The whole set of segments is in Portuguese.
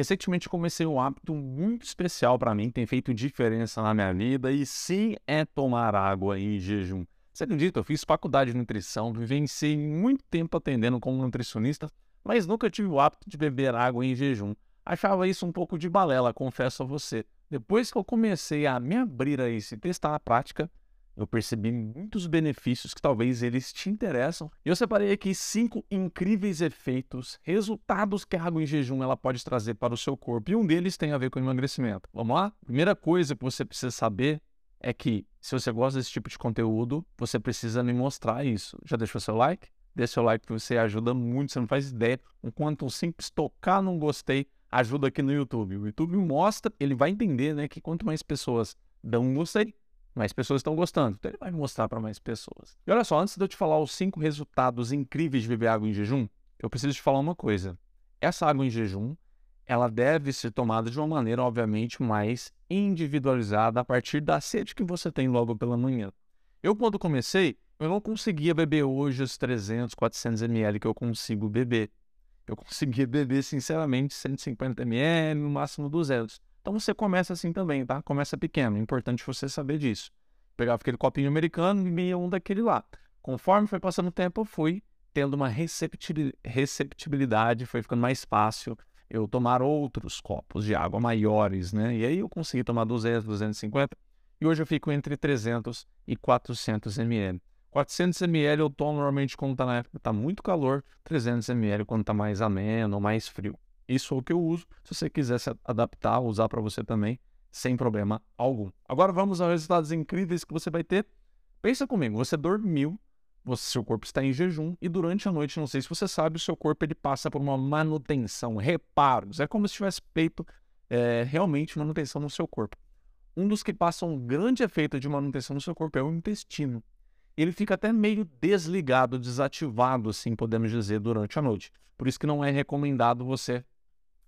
Recentemente comecei um hábito muito especial para mim, tem feito diferença na minha vida e sim é tomar água em jejum. Você acredita? Eu fiz faculdade de nutrição, vivenciei muito tempo atendendo como nutricionista, mas nunca tive o hábito de beber água em jejum. Achava isso um pouco de balela, confesso a você. Depois que eu comecei a me abrir a isso e testar na prática, eu percebi muitos benefícios que talvez eles te interessam. E eu separei aqui cinco incríveis efeitos, resultados que a água em jejum ela pode trazer para o seu corpo. E um deles tem a ver com emagrecimento. Vamos lá? Primeira coisa que você precisa saber é que se você gosta desse tipo de conteúdo, você precisa me mostrar isso. Já deixou seu like? Deixa seu like que você ajuda muito, você não faz ideia o quanto um simples tocar num gostei ajuda aqui no YouTube. O YouTube mostra, ele vai entender, né, que quanto mais pessoas dão um gostei, mais pessoas estão gostando. Então ele vai mostrar para mais pessoas. E olha só, antes de eu te falar os cinco resultados incríveis de beber água em jejum, eu preciso te falar uma coisa. Essa água em jejum, ela deve ser tomada de uma maneira, obviamente, mais individualizada a partir da sede que você tem logo pela manhã. Eu, quando comecei, eu não conseguia beber hoje os 300, 400 ml que eu consigo beber. Eu conseguia beber, sinceramente, 150 ml, no máximo 200. Então você começa assim também, tá? Começa pequeno, é importante você saber disso. Pegava aquele copinho americano e bebia um daquele lá. Conforme foi passando o tempo, eu fui tendo uma receptibilidade, foi ficando mais fácil eu tomar outros copos de água maiores, né? E aí eu consegui tomar 200, 250 e hoje eu fico entre 300 e 400 ml. 400 ml eu tomo normalmente quando está na época tá muito calor, 300 ml quando está mais ameno mais frio. Isso é o que eu uso. Se você quiser se adaptar, usar para você também, sem problema algum. Agora vamos aos resultados incríveis que você vai ter. Pensa comigo, você dormiu, você, seu corpo está em jejum e durante a noite, não sei se você sabe, o seu corpo ele passa por uma manutenção, reparos. É como se tivesse feito é, realmente manutenção no seu corpo. Um dos que passa um grande efeito de manutenção no seu corpo é o intestino. Ele fica até meio desligado, desativado, assim podemos dizer, durante a noite. Por isso que não é recomendado você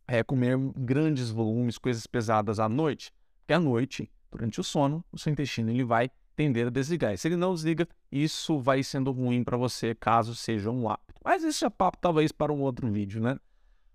é, comer grandes volumes, coisas pesadas à noite, porque à noite, durante o sono, o seu intestino ele vai tender a desligar. E se ele não desliga, isso vai sendo ruim para você, caso seja um hábito. Mas esse é papo talvez para um outro vídeo, né?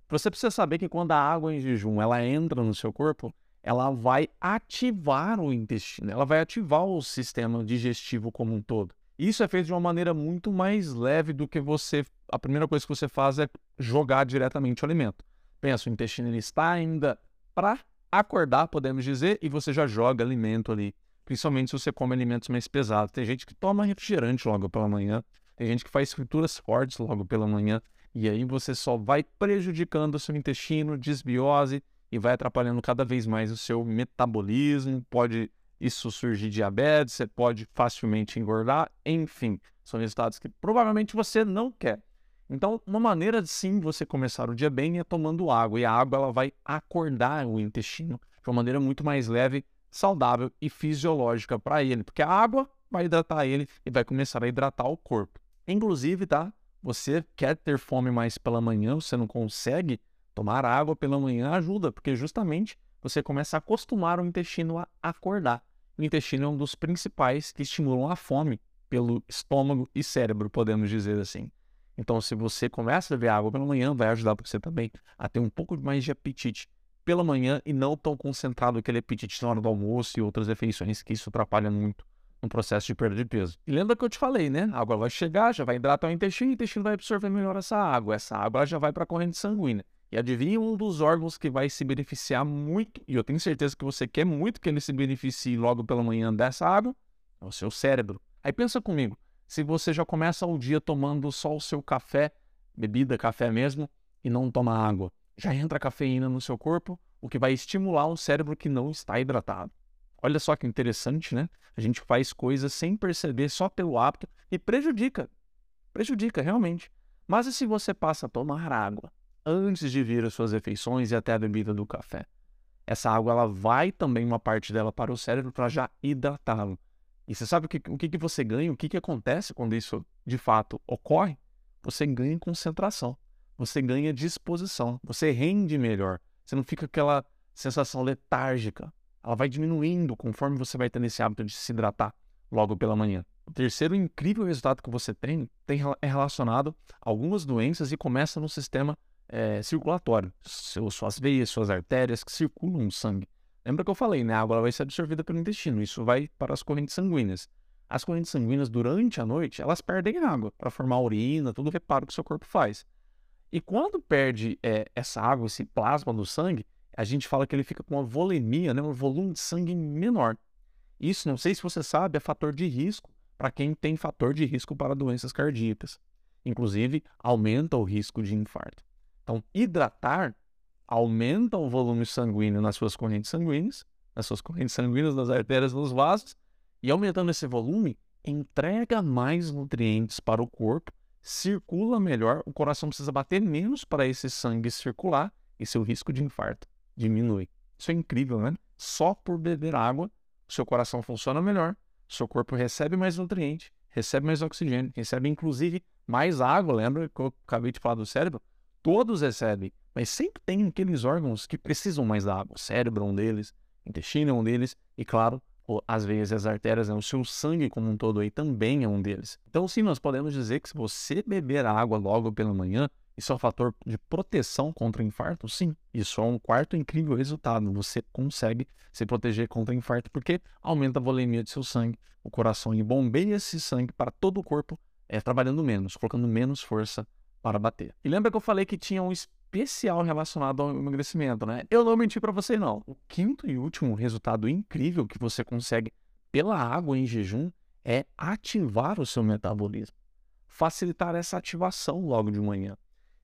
Você precisa saber que quando a água em jejum ela entra no seu corpo, ela vai ativar o intestino, ela vai ativar o sistema digestivo como um todo. Isso é feito de uma maneira muito mais leve do que você. A primeira coisa que você faz é jogar diretamente o alimento. Pensa, o intestino ele está ainda para acordar, podemos dizer, e você já joga alimento ali. Principalmente se você come alimentos mais pesados. Tem gente que toma refrigerante logo pela manhã, tem gente que faz frituras fortes logo pela manhã, e aí você só vai prejudicando o seu intestino, desbiose e vai atrapalhando cada vez mais o seu metabolismo. Pode isso surgir diabetes, você pode facilmente engordar, enfim, são resultados que provavelmente você não quer. Então, uma maneira de sim você começar o dia bem é tomando água, e a água ela vai acordar o intestino de uma maneira muito mais leve, saudável e fisiológica para ele, porque a água vai hidratar ele e vai começar a hidratar o corpo. Inclusive, tá? Você quer ter fome mais pela manhã, você não consegue tomar água pela manhã ajuda, porque justamente você começa a acostumar o intestino a acordar. O intestino é um dos principais que estimulam a fome pelo estômago e cérebro, podemos dizer assim. Então, se você começa a beber água pela manhã, vai ajudar você também a ter um pouco mais de apetite pela manhã e não tão concentrado aquele apetite na hora do almoço e outras refeições, que isso atrapalha muito no processo de perda de peso. E lembra que eu te falei, né? A água vai chegar, já vai hidratar o intestino e o intestino vai absorver melhor essa água. Essa água já vai para a corrente sanguínea. E adivinha um dos órgãos que vai se beneficiar muito, e eu tenho certeza que você quer muito que ele se beneficie logo pela manhã dessa água, é o seu cérebro. Aí pensa comigo, se você já começa o dia tomando só o seu café, bebida, café mesmo, e não toma água, já entra cafeína no seu corpo, o que vai estimular um cérebro que não está hidratado. Olha só que interessante, né? A gente faz coisas sem perceber só pelo hábito e prejudica. Prejudica realmente. Mas e se você passa a tomar água? antes de vir as suas refeições e até a bebida do café. Essa água ela vai também uma parte dela para o cérebro para já hidratá-lo. E você sabe o que, o que, que você ganha? O que, que acontece quando isso de fato ocorre? Você ganha concentração, você ganha disposição, você rende melhor. Você não fica aquela sensação letárgica. Ela vai diminuindo conforme você vai tendo esse hábito de se hidratar logo pela manhã. O terceiro incrível resultado que você tem, tem é relacionado a algumas doenças e começa no sistema é, circulatório, seu, suas veias, suas artérias que circulam o sangue. Lembra que eu falei, né? A água vai ser absorvida pelo intestino, isso vai para as correntes sanguíneas. As correntes sanguíneas, durante a noite, elas perdem água para formar urina, todo o reparo que o seu corpo faz. E quando perde é, essa água, esse plasma do sangue, a gente fala que ele fica com uma volemia, né, um volume de sangue menor. Isso, não sei se você sabe, é fator de risco para quem tem fator de risco para doenças cardíacas. Inclusive, aumenta o risco de infarto. Então, hidratar aumenta o volume sanguíneo nas suas correntes sanguíneas, nas suas correntes sanguíneas, nas artérias, nos vasos, e aumentando esse volume, entrega mais nutrientes para o corpo, circula melhor, o coração precisa bater menos para esse sangue circular e seu risco de infarto diminui. Isso é incrível, né? Só por beber água, seu coração funciona melhor, seu corpo recebe mais nutriente, recebe mais oxigênio, recebe inclusive mais água. Lembra que eu acabei de falar do cérebro? Todos recebem, mas sempre tem aqueles órgãos que precisam mais da água. O cérebro é um deles, o intestino é um deles, e claro, as veias e as artérias, né? o seu sangue como um todo aí também é um deles. Então, sim, nós podemos dizer que se você beber água logo pela manhã, isso é um fator de proteção contra infarto? Sim. Isso é um quarto incrível resultado. Você consegue se proteger contra infarto porque aumenta a volemia de seu sangue, o coração bombeia esse sangue para todo o corpo, é, trabalhando menos, colocando menos força para bater. E lembra que eu falei que tinha um especial relacionado ao emagrecimento, né? Eu não menti para você não. O quinto e último resultado incrível que você consegue pela água em jejum é ativar o seu metabolismo. Facilitar essa ativação logo de manhã.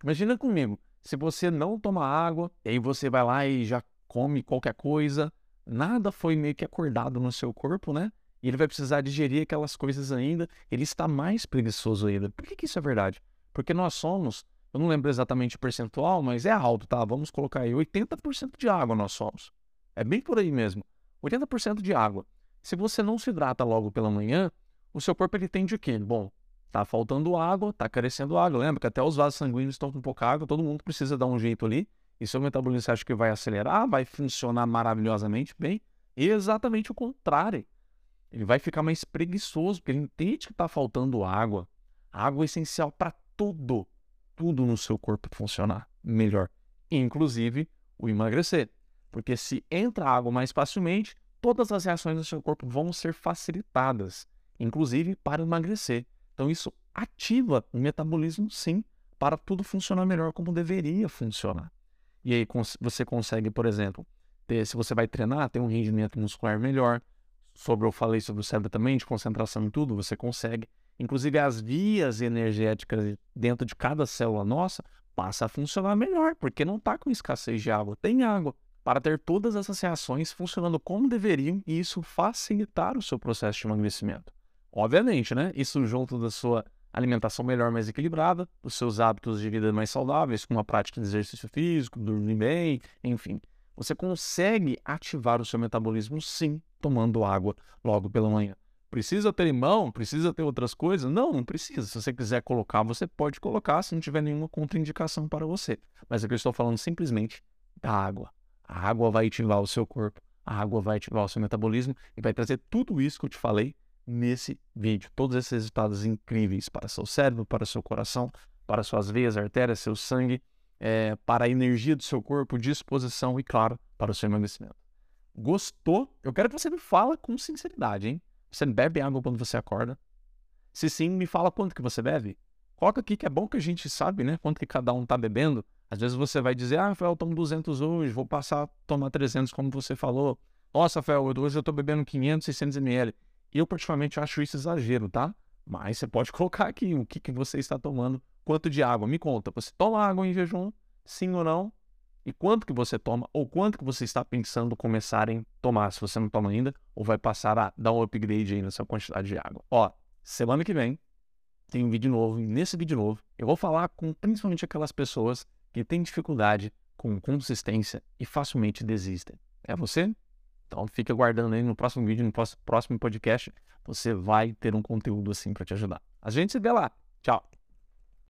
Imagina comigo, se você não toma água, e aí você vai lá e já come qualquer coisa, nada foi meio que acordado no seu corpo, né? E ele vai precisar digerir aquelas coisas ainda, ele está mais preguiçoso ainda. Por que, que isso é verdade? Porque nós somos, eu não lembro exatamente o percentual, mas é alto, tá? Vamos colocar aí 80% de água nós somos. É bem por aí mesmo. 80% de água. Se você não se hidrata logo pela manhã, o seu corpo ele tende o quê? Bom, Tá faltando água, tá carecendo água. Lembra que até os vasos sanguíneos estão com pouca água, todo mundo precisa dar um jeito ali. E seu metabolismo acha que vai acelerar, vai funcionar maravilhosamente bem? E exatamente o contrário. Ele vai ficar mais preguiçoso, porque ele entende que está faltando água. água é essencial para tudo, tudo no seu corpo funcionar melhor, inclusive o emagrecer. Porque se entra água mais facilmente, todas as reações do seu corpo vão ser facilitadas, inclusive para emagrecer. Então, isso ativa o metabolismo, sim, para tudo funcionar melhor como deveria funcionar. E aí você consegue, por exemplo, ter, se você vai treinar, ter um rendimento muscular melhor. Sobre eu falei sobre o cérebro também, de concentração em tudo, você consegue. Inclusive as vias energéticas dentro de cada célula nossa passa a funcionar melhor, porque não está com escassez de água, tem água. Para ter todas essas reações funcionando como deveriam e isso facilitar o seu processo de emagrecimento. Obviamente, né? Isso junto da sua alimentação melhor, mais equilibrada, dos seus hábitos de vida mais saudáveis, com uma prática de exercício físico, dormir bem, enfim. Você consegue ativar o seu metabolismo sim, tomando água logo pela manhã. Precisa ter limão? Precisa ter outras coisas? Não, não precisa. Se você quiser colocar, você pode colocar se não tiver nenhuma contraindicação para você. Mas aqui eu estou falando simplesmente da água. A água vai ativar o seu corpo, a água vai ativar o seu metabolismo e vai trazer tudo isso que eu te falei nesse vídeo. Todos esses resultados incríveis para seu cérebro, para seu coração, para suas veias, artérias, seu sangue, é, para a energia do seu corpo, disposição e, claro, para o seu emagrecimento. Gostou? Eu quero que você me fale com sinceridade, hein? Você bebe água quando você acorda? Se sim, me fala quanto que você bebe. Coloca aqui que é bom que a gente sabe, né? Quanto que cada um está bebendo. Às vezes você vai dizer, ah, Rafael, tomo 200 hoje, vou passar a tomar 300 como você falou. Nossa, Rafael, hoje eu estou bebendo 500, 600 ml. Eu, particularmente, acho isso exagero, tá? Mas você pode colocar aqui o que, que você está tomando, quanto de água. Me conta, você toma água em jejum? Sim ou não? E quanto que você toma, ou quanto que você está pensando começar em tomar, se você não toma ainda, ou vai passar a dar um upgrade aí nessa quantidade de água. Ó, semana que vem tem um vídeo novo, e nesse vídeo novo eu vou falar com principalmente aquelas pessoas que têm dificuldade com consistência e facilmente desistem. É você? Então fique aguardando aí no próximo vídeo, no próximo podcast, você vai ter um conteúdo assim para te ajudar. A gente se vê lá. Tchau.